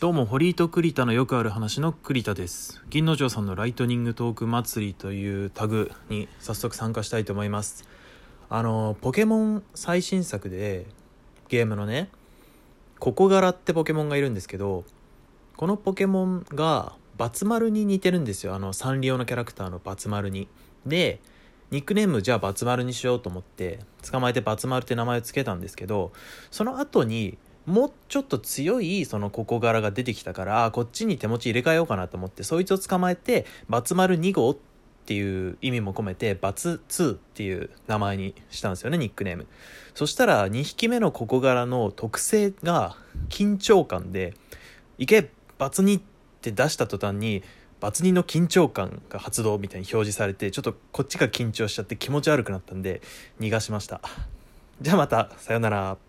どうも、堀井と栗田のよくある話の栗田です。銀之丞さんのライトニングトーク祭りというタグに早速参加したいと思います。あの、ポケモン最新作で、ゲームのね、ココガラってポケモンがいるんですけど、このポケモンがバツ丸に似てるんですよ。あの、サンリオのキャラクターのバツ丸に。で、ニックネームじゃあバツ丸にしようと思って、捕まえてバツ丸って名前を付けたんですけど、その後に、もうちょっと強いそのココ柄が出てきたからこっちに手持ち入れ替えようかなと思ってそいつを捕まえてバツ丸2号っていう意味も込めてバツ2っていう名前にしたんですよねニックネーム。そしたら2匹目のココ柄の特性が緊張感で「いけバツ2」って出した途端にバツ2の緊張感が発動みたいに表示されてちょっとこっちが緊張しちゃって気持ち悪くなったんで逃がしました。じゃあまたさよなら。